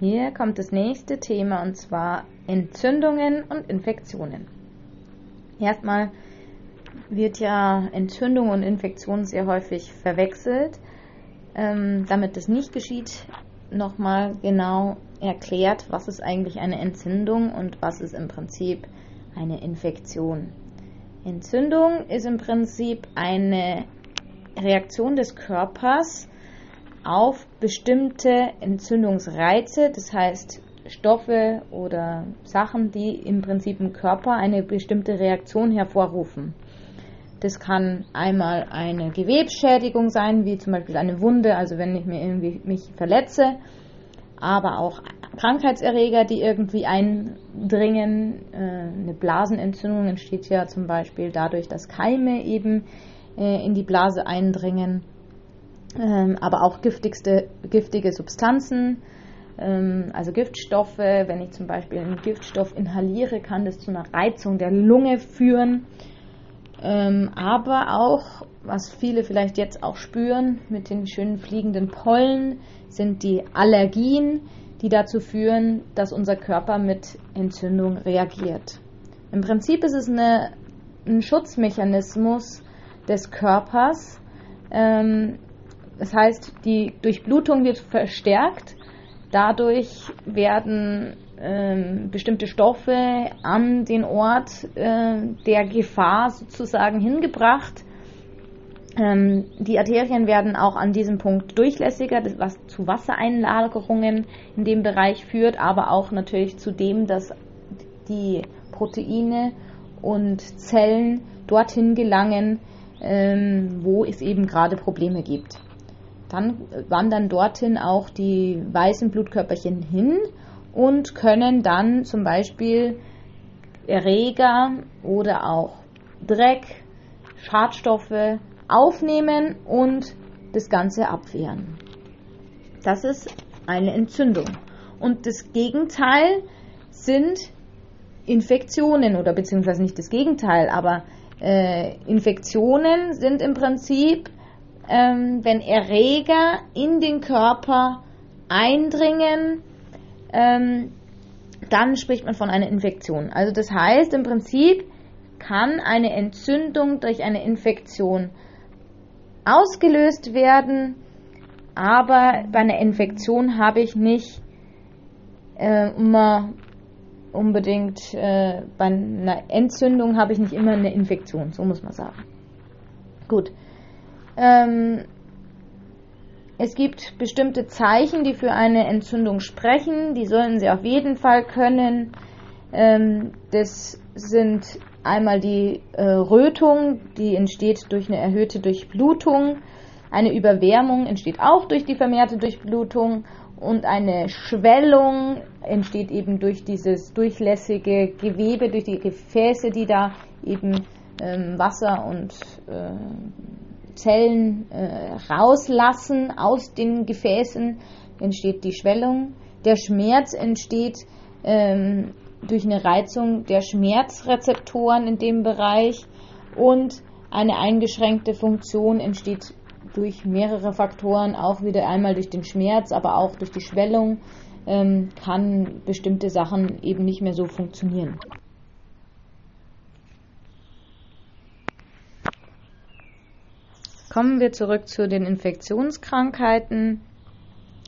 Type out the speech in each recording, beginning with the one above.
Hier kommt das nächste Thema und zwar Entzündungen und Infektionen. Erstmal wird ja Entzündung und Infektion sehr häufig verwechselt. Ähm, damit das nicht geschieht, nochmal genau erklärt, was ist eigentlich eine Entzündung und was ist im Prinzip eine Infektion. Entzündung ist im Prinzip eine Reaktion des Körpers auf bestimmte Entzündungsreize, das heißt Stoffe oder Sachen, die im Prinzip im Körper eine bestimmte Reaktion hervorrufen. Das kann einmal eine Gewebsschädigung sein, wie zum Beispiel eine Wunde, also wenn ich mir irgendwie mich verletze, aber auch Krankheitserreger, die irgendwie eindringen. Äh, eine Blasenentzündung entsteht ja zum Beispiel dadurch, dass Keime eben äh, in die Blase eindringen, ähm, aber auch giftigste, giftige Substanzen, ähm, also Giftstoffe. Wenn ich zum Beispiel einen Giftstoff inhaliere, kann das zu einer Reizung der Lunge führen. Ähm, aber auch, was viele vielleicht jetzt auch spüren mit den schönen fliegenden Pollen, sind die Allergien, die dazu führen, dass unser Körper mit Entzündung reagiert. Im Prinzip ist es eine, ein Schutzmechanismus des Körpers. Ähm, das heißt, die Durchblutung wird verstärkt. Dadurch werden ähm, bestimmte Stoffe an den Ort äh, der Gefahr sozusagen hingebracht. Ähm, die Arterien werden auch an diesem Punkt durchlässiger, was zu Wassereinlagerungen in dem Bereich führt, aber auch natürlich zu dem, dass die Proteine und Zellen dorthin gelangen, ähm, wo es eben gerade Probleme gibt. Dann wandern dorthin auch die weißen Blutkörperchen hin und können dann zum Beispiel Erreger oder auch Dreck, Schadstoffe aufnehmen und das Ganze abwehren. Das ist eine Entzündung. Und das Gegenteil sind Infektionen oder beziehungsweise nicht das Gegenteil, aber äh, Infektionen sind im Prinzip, ähm, wenn Erreger in den Körper eindringen, ähm, dann spricht man von einer Infektion. Also das heißt im Prinzip kann eine Entzündung durch eine Infektion ausgelöst werden, aber bei einer Infektion habe ich nicht äh, immer unbedingt, äh, bei einer Entzündung habe ich nicht immer eine Infektion, so muss man sagen. Gut. Ähm, es gibt bestimmte Zeichen, die für eine Entzündung sprechen. Die sollen Sie auf jeden Fall können. Ähm, das sind einmal die äh, Rötung, die entsteht durch eine erhöhte Durchblutung. Eine Überwärmung entsteht auch durch die vermehrte Durchblutung. Und eine Schwellung entsteht eben durch dieses durchlässige Gewebe, durch die Gefäße, die da eben ähm, Wasser und äh, Zellen äh, rauslassen aus den Gefäßen, entsteht die Schwellung. Der Schmerz entsteht ähm, durch eine Reizung der Schmerzrezeptoren in dem Bereich und eine eingeschränkte Funktion entsteht durch mehrere Faktoren, auch wieder einmal durch den Schmerz, aber auch durch die Schwellung, ähm, kann bestimmte Sachen eben nicht mehr so funktionieren. Kommen wir zurück zu den Infektionskrankheiten.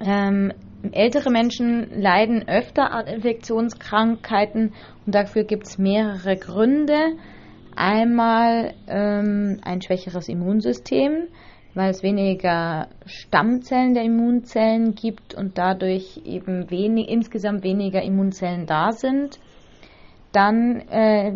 Ähm, ältere Menschen leiden öfter an Infektionskrankheiten und dafür gibt es mehrere Gründe. Einmal ähm, ein schwächeres Immunsystem, weil es weniger Stammzellen der Immunzellen gibt und dadurch eben wenig, insgesamt weniger Immunzellen da sind. Dann äh,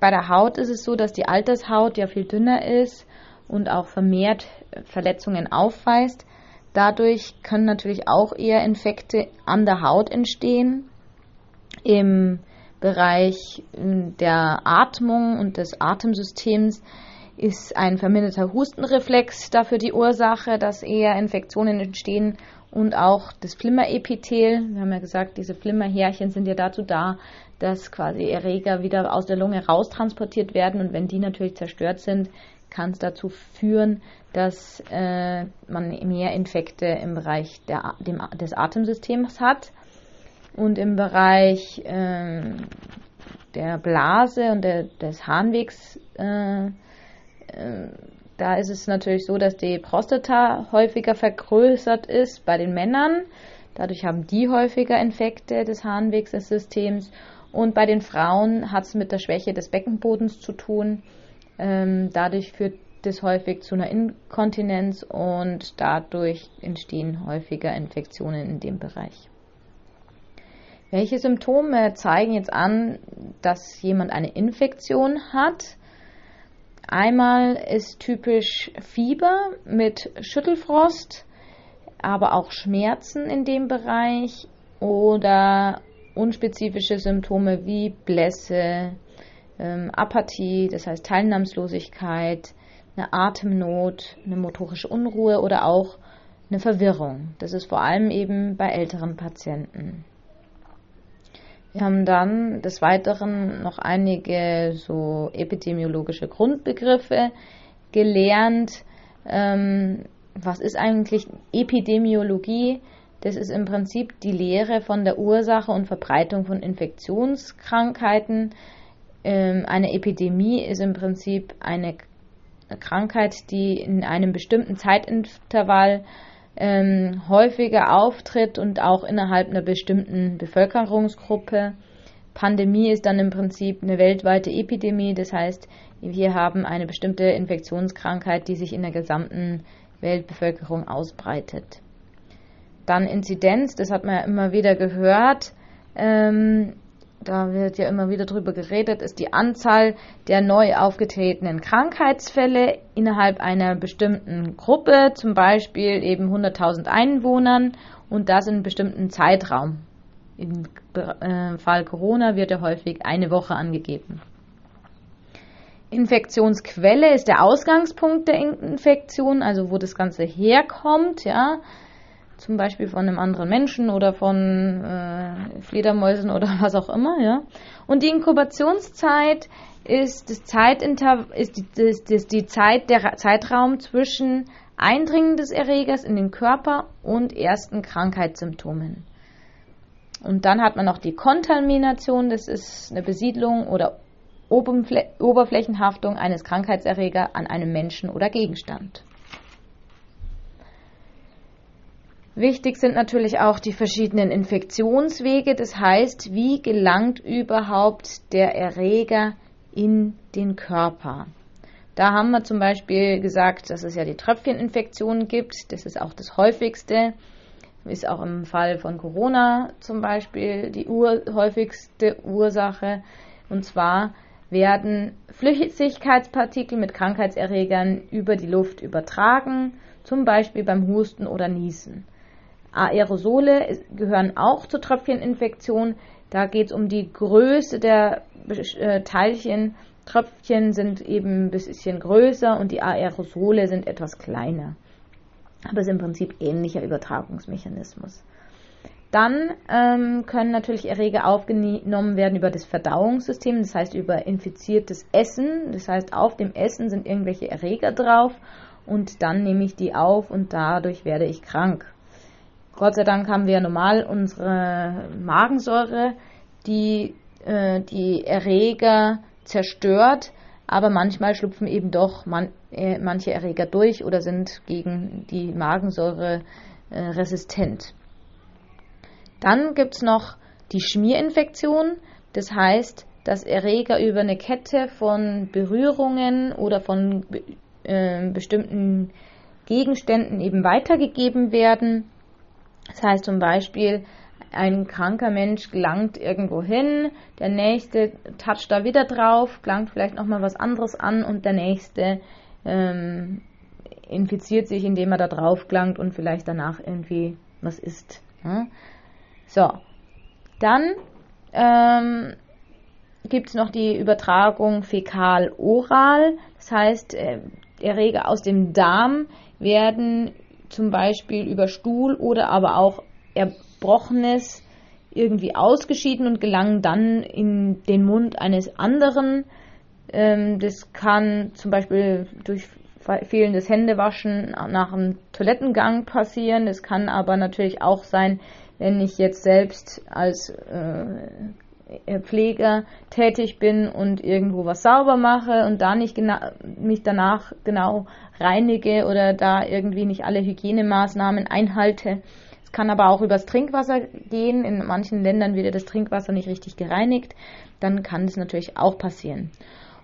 bei der Haut ist es so, dass die Altershaut ja viel dünner ist und auch vermehrt Verletzungen aufweist. Dadurch können natürlich auch eher Infekte an der Haut entstehen. Im Bereich äh, der Atmung und des Atemsystems ist ein verminderter Hustenreflex dafür die Ursache, dass eher Infektionen entstehen und auch das Flimmerepithel. Wir haben ja gesagt, diese Flimmerhärchen sind ja dazu da, dass quasi Erreger wieder aus der Lunge raustransportiert werden und wenn die natürlich zerstört sind, kann es dazu führen, dass äh, man mehr Infekte im Bereich der, dem, des Atemsystems hat. Und im Bereich äh, der Blase und der, des Harnwegs, äh, äh, da ist es natürlich so, dass die Prostata häufiger vergrößert ist bei den Männern. Dadurch haben die häufiger Infekte des Harnwegssystems. Und bei den Frauen hat es mit der Schwäche des Beckenbodens zu tun. Ähm, dadurch führt das häufig zu einer Inkontinenz und dadurch entstehen häufiger Infektionen in dem Bereich. Welche Symptome zeigen jetzt an, dass jemand eine Infektion hat? Einmal ist typisch Fieber mit Schüttelfrost, aber auch Schmerzen in dem Bereich oder unspezifische Symptome wie Blässe, ähm, Apathie, das heißt Teilnahmslosigkeit, eine Atemnot, eine motorische Unruhe oder auch eine Verwirrung. Das ist vor allem eben bei älteren Patienten. Wir haben dann des Weiteren noch einige so epidemiologische Grundbegriffe gelernt. Ähm, was ist eigentlich Epidemiologie? Das ist im Prinzip die Lehre von der Ursache und Verbreitung von Infektionskrankheiten. Ähm, eine Epidemie ist im Prinzip eine Krankheit, die in einem bestimmten Zeitintervall ähm, häufiger auftritt und auch innerhalb einer bestimmten Bevölkerungsgruppe. Pandemie ist dann im Prinzip eine weltweite Epidemie, das heißt, wir haben eine bestimmte Infektionskrankheit, die sich in der gesamten Weltbevölkerung ausbreitet. Dann Inzidenz, das hat man ja immer wieder gehört. Ähm, da wird ja immer wieder drüber geredet, ist die Anzahl der neu aufgetretenen Krankheitsfälle innerhalb einer bestimmten Gruppe, zum Beispiel eben 100.000 Einwohnern und das in einem bestimmten Zeitraum. Im äh, Fall Corona wird ja häufig eine Woche angegeben. Infektionsquelle ist der Ausgangspunkt der Infektion, also wo das Ganze herkommt, ja zum Beispiel von einem anderen Menschen oder von äh, Fledermäusen oder was auch immer, ja. Und die Inkubationszeit ist das Zeitinter ist die, das, das die Zeit der Zeitraum zwischen Eindringen des Erregers in den Körper und ersten Krankheitssymptomen. Und dann hat man noch die Kontamination, das ist eine Besiedlung oder Oberflächenhaftung eines Krankheitserregers an einem Menschen oder Gegenstand. Wichtig sind natürlich auch die verschiedenen Infektionswege, das heißt, wie gelangt überhaupt der Erreger in den Körper. Da haben wir zum Beispiel gesagt, dass es ja die Tröpfcheninfektionen gibt, das ist auch das häufigste, ist auch im Fall von Corona zum Beispiel die ur häufigste Ursache. Und zwar werden Flüssigkeitspartikel mit Krankheitserregern über die Luft übertragen, zum Beispiel beim Husten oder Niesen. Aerosole gehören auch zur Tröpfcheninfektion. Da geht es um die Größe der äh, Teilchen. Tröpfchen sind eben ein bisschen größer und die Aerosole sind etwas kleiner. Aber es ist im Prinzip ähnlicher Übertragungsmechanismus. Dann ähm, können natürlich Erreger aufgenommen werden über das Verdauungssystem, das heißt über infiziertes Essen. Das heißt, auf dem Essen sind irgendwelche Erreger drauf und dann nehme ich die auf und dadurch werde ich krank. Gott sei Dank haben wir normal unsere Magensäure, die äh, die Erreger zerstört, aber manchmal schlupfen eben doch man, äh, manche Erreger durch oder sind gegen die Magensäure äh, resistent. Dann gibt es noch die Schmierinfektion, das heißt, dass Erreger über eine Kette von Berührungen oder von äh, bestimmten Gegenständen eben weitergegeben werden das heißt zum Beispiel, ein kranker Mensch gelangt irgendwo hin, der nächste toucht da wieder drauf, gelangt vielleicht nochmal was anderes an und der nächste ähm, infiziert sich, indem er da drauf gelangt und vielleicht danach irgendwie was isst. Ja? So, dann ähm, gibt es noch die Übertragung fäkal-oral, das heißt, äh, Erreger aus dem Darm werden zum Beispiel über Stuhl oder aber auch Erbrochenes irgendwie ausgeschieden und gelangen dann in den Mund eines anderen. Ähm, das kann zum Beispiel durch fehlendes Händewaschen nach dem Toilettengang passieren. Es kann aber natürlich auch sein, wenn ich jetzt selbst als äh, Pfleger tätig bin und irgendwo was sauber mache und da nicht mich danach genau reinige oder da irgendwie nicht alle Hygienemaßnahmen einhalte. Es kann aber auch übers Trinkwasser gehen. In manchen Ländern wird das Trinkwasser nicht richtig gereinigt. Dann kann das natürlich auch passieren.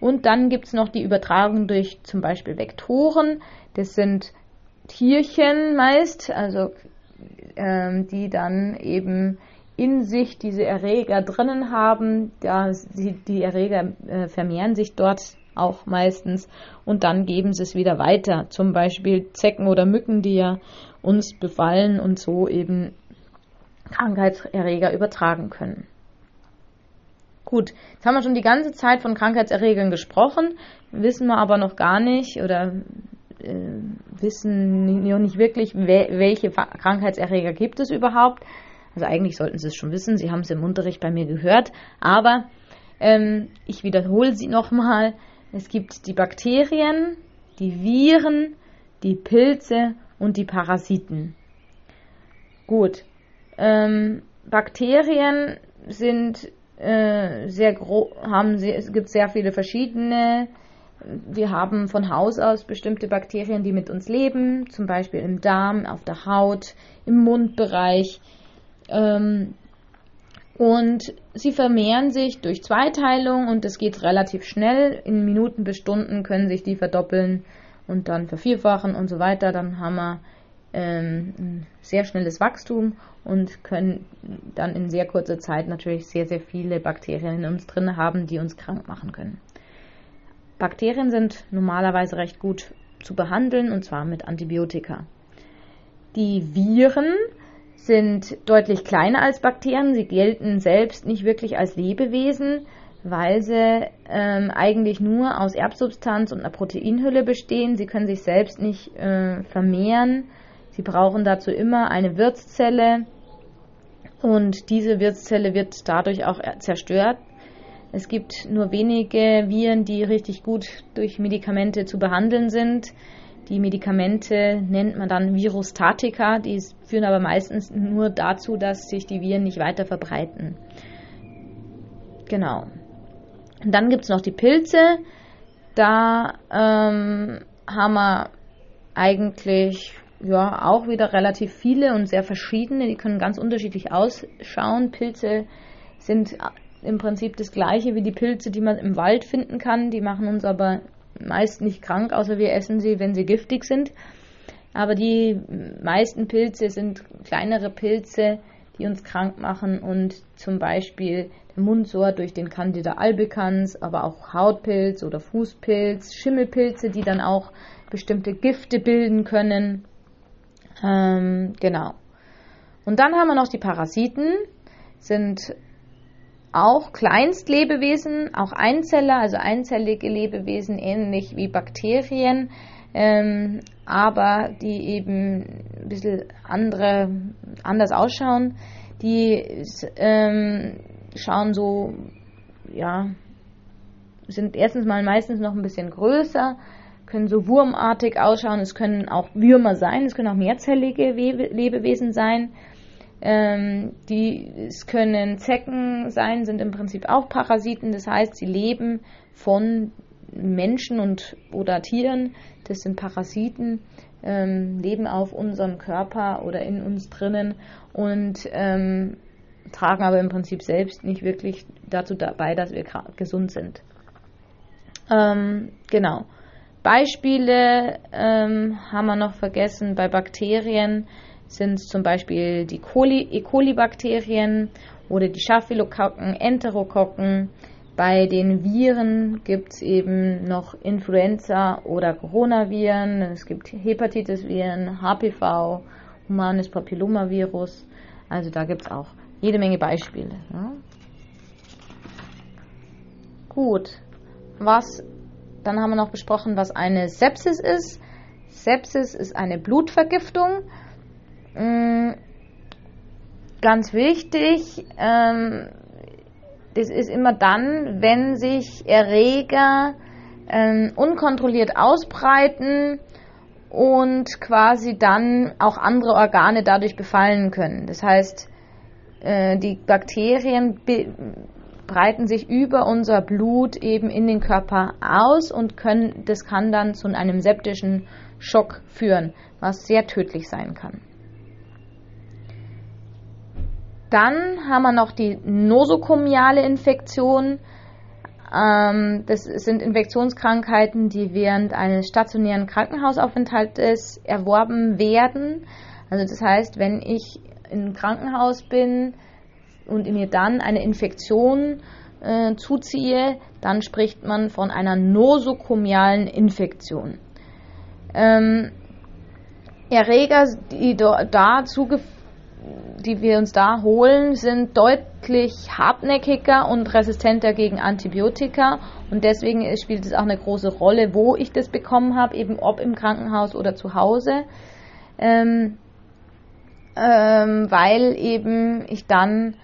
Und dann gibt es noch die Übertragung durch zum Beispiel Vektoren. Das sind Tierchen meist, also ähm, die dann eben in sich diese Erreger drinnen haben. Ja, die, Erreger äh, vermehren sich dort auch meistens und dann geben sie es wieder weiter. Zum Beispiel Zecken oder Mücken, die ja uns befallen und so eben Krankheitserreger übertragen können. Gut, jetzt haben wir schon die ganze Zeit von Krankheitserregern gesprochen, wissen wir aber noch gar nicht oder äh, wissen noch nicht wirklich, welche Krankheitserreger gibt es überhaupt. Also eigentlich sollten Sie es schon wissen, Sie haben es im Unterricht bei mir gehört, aber ähm, ich wiederhole sie nochmal. Es gibt die Bakterien, die Viren, die Pilze und die Parasiten. Gut, ähm, Bakterien sind äh, sehr groß, haben sie, es gibt sehr viele verschiedene. Wir haben von Haus aus bestimmte Bakterien, die mit uns leben, zum Beispiel im Darm, auf der Haut, im Mundbereich. Ähm, und sie vermehren sich durch Zweiteilung und das geht relativ schnell. In Minuten bis Stunden können sich die verdoppeln und dann vervierfachen und so weiter. Dann haben wir ähm, ein sehr schnelles Wachstum und können dann in sehr kurzer Zeit natürlich sehr, sehr viele Bakterien in uns drin haben, die uns krank machen können. Bakterien sind normalerweise recht gut zu behandeln und zwar mit Antibiotika. Die Viren sind deutlich kleiner als Bakterien. Sie gelten selbst nicht wirklich als Lebewesen, weil sie ähm, eigentlich nur aus Erbsubstanz und einer Proteinhülle bestehen. Sie können sich selbst nicht äh, vermehren Sie brauchen dazu immer eine Wirtszelle und diese Wirtszelle wird dadurch auch zerstört. Es gibt nur wenige Viren, die richtig gut durch Medikamente zu behandeln sind. Die Medikamente nennt man dann Virostatika, die führen aber meistens nur dazu, dass sich die Viren nicht weiter verbreiten. Genau. Und dann gibt es noch die Pilze. Da ähm, haben wir eigentlich ja, auch wieder relativ viele und sehr verschiedene. Die können ganz unterschiedlich ausschauen. Pilze sind im Prinzip das gleiche wie die Pilze, die man im Wald finden kann. Die machen uns aber meist nicht krank, außer wir essen sie, wenn sie giftig sind. Aber die meisten Pilze sind kleinere Pilze, die uns krank machen und zum Beispiel der Mundsor durch den Candida albicans, aber auch Hautpilz oder Fußpilz, Schimmelpilze, die dann auch bestimmte Gifte bilden können. Ähm, genau. Und dann haben wir noch die Parasiten, sind auch Kleinstlebewesen, auch Einzeller, also einzellige Lebewesen, ähnlich wie Bakterien, ähm, aber die eben ein bisschen andere, anders ausschauen. Die ähm, schauen so, ja, sind erstens mal meistens noch ein bisschen größer, können so wurmartig ausschauen, es können auch Würmer sein, es können auch mehrzellige Lebewesen sein. Ähm, die, es können Zecken sein, sind im Prinzip auch Parasiten, das heißt, sie leben von Menschen und oder Tieren, das sind Parasiten, ähm, leben auf unserem Körper oder in uns drinnen und ähm, tragen aber im Prinzip selbst nicht wirklich dazu dabei, dass wir gesund sind. Ähm, genau. Beispiele ähm, haben wir noch vergessen. Bei Bakterien sind es zum Beispiel die Coli, E. coli-Bakterien oder die Staphylokokken, Enterokokken. Bei den Viren gibt es eben noch Influenza oder Coronaviren. Es gibt Hepatitis-Viren, HPV, Humanes Papillomavirus. Also da gibt es auch jede Menge Beispiele. Ja. Gut, was dann haben wir noch besprochen, was eine Sepsis ist. Sepsis ist eine Blutvergiftung. Mm, ganz wichtig, ähm, das ist immer dann, wenn sich Erreger ähm, unkontrolliert ausbreiten und quasi dann auch andere Organe dadurch befallen können. Das heißt, äh, die Bakterien breiten sich über unser Blut eben in den Körper aus und können, das kann dann zu einem septischen Schock führen, was sehr tödlich sein kann. Dann haben wir noch die nosokomiale Infektion. Ähm, das sind Infektionskrankheiten, die während eines stationären Krankenhausaufenthaltes erworben werden. Also das heißt, wenn ich im Krankenhaus bin und mir dann eine Infektion äh, zuziehe, dann spricht man von einer nosokomialen Infektion. Ähm, Erreger, die da zugeführt die wir uns da holen, sind deutlich hartnäckiger und resistenter gegen Antibiotika. Und deswegen spielt es auch eine große Rolle, wo ich das bekommen habe, eben ob im Krankenhaus oder zu Hause. Ähm, ähm, weil eben ich dann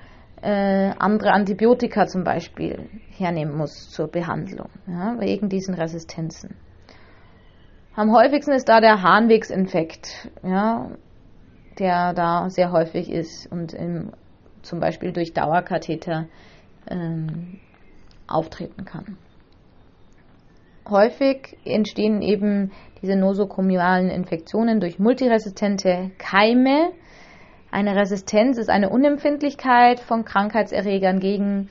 äh, andere Antibiotika zum Beispiel hernehmen muss zur Behandlung, ja, wegen diesen Resistenzen. Am häufigsten ist da der Harnwegsinfekt. Ja, der da sehr häufig ist und im, zum Beispiel durch Dauerkatheter ähm, auftreten kann. Häufig entstehen eben diese nosokomialen Infektionen durch multiresistente Keime. Eine Resistenz ist eine Unempfindlichkeit von Krankheitserregern gegen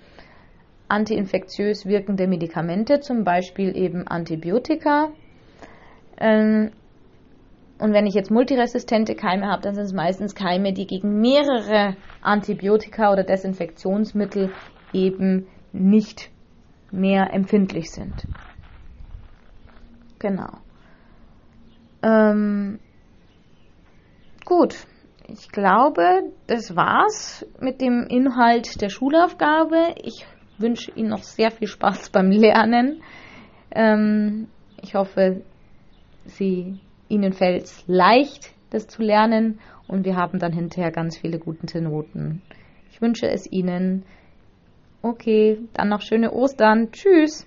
antiinfektiös wirkende Medikamente, zum Beispiel eben Antibiotika. Ähm, und wenn ich jetzt multiresistente Keime habe, dann sind es meistens Keime, die gegen mehrere Antibiotika oder Desinfektionsmittel eben nicht mehr empfindlich sind. Genau. Ähm, gut, ich glaube, das war's mit dem Inhalt der Schulaufgabe. Ich wünsche Ihnen noch sehr viel Spaß beim Lernen. Ähm, ich hoffe, Sie ihnen fällt es leicht, das zu lernen und wir haben dann hinterher ganz viele gute Noten. Ich wünsche es Ihnen. Okay, dann noch schöne Ostern. Tschüss.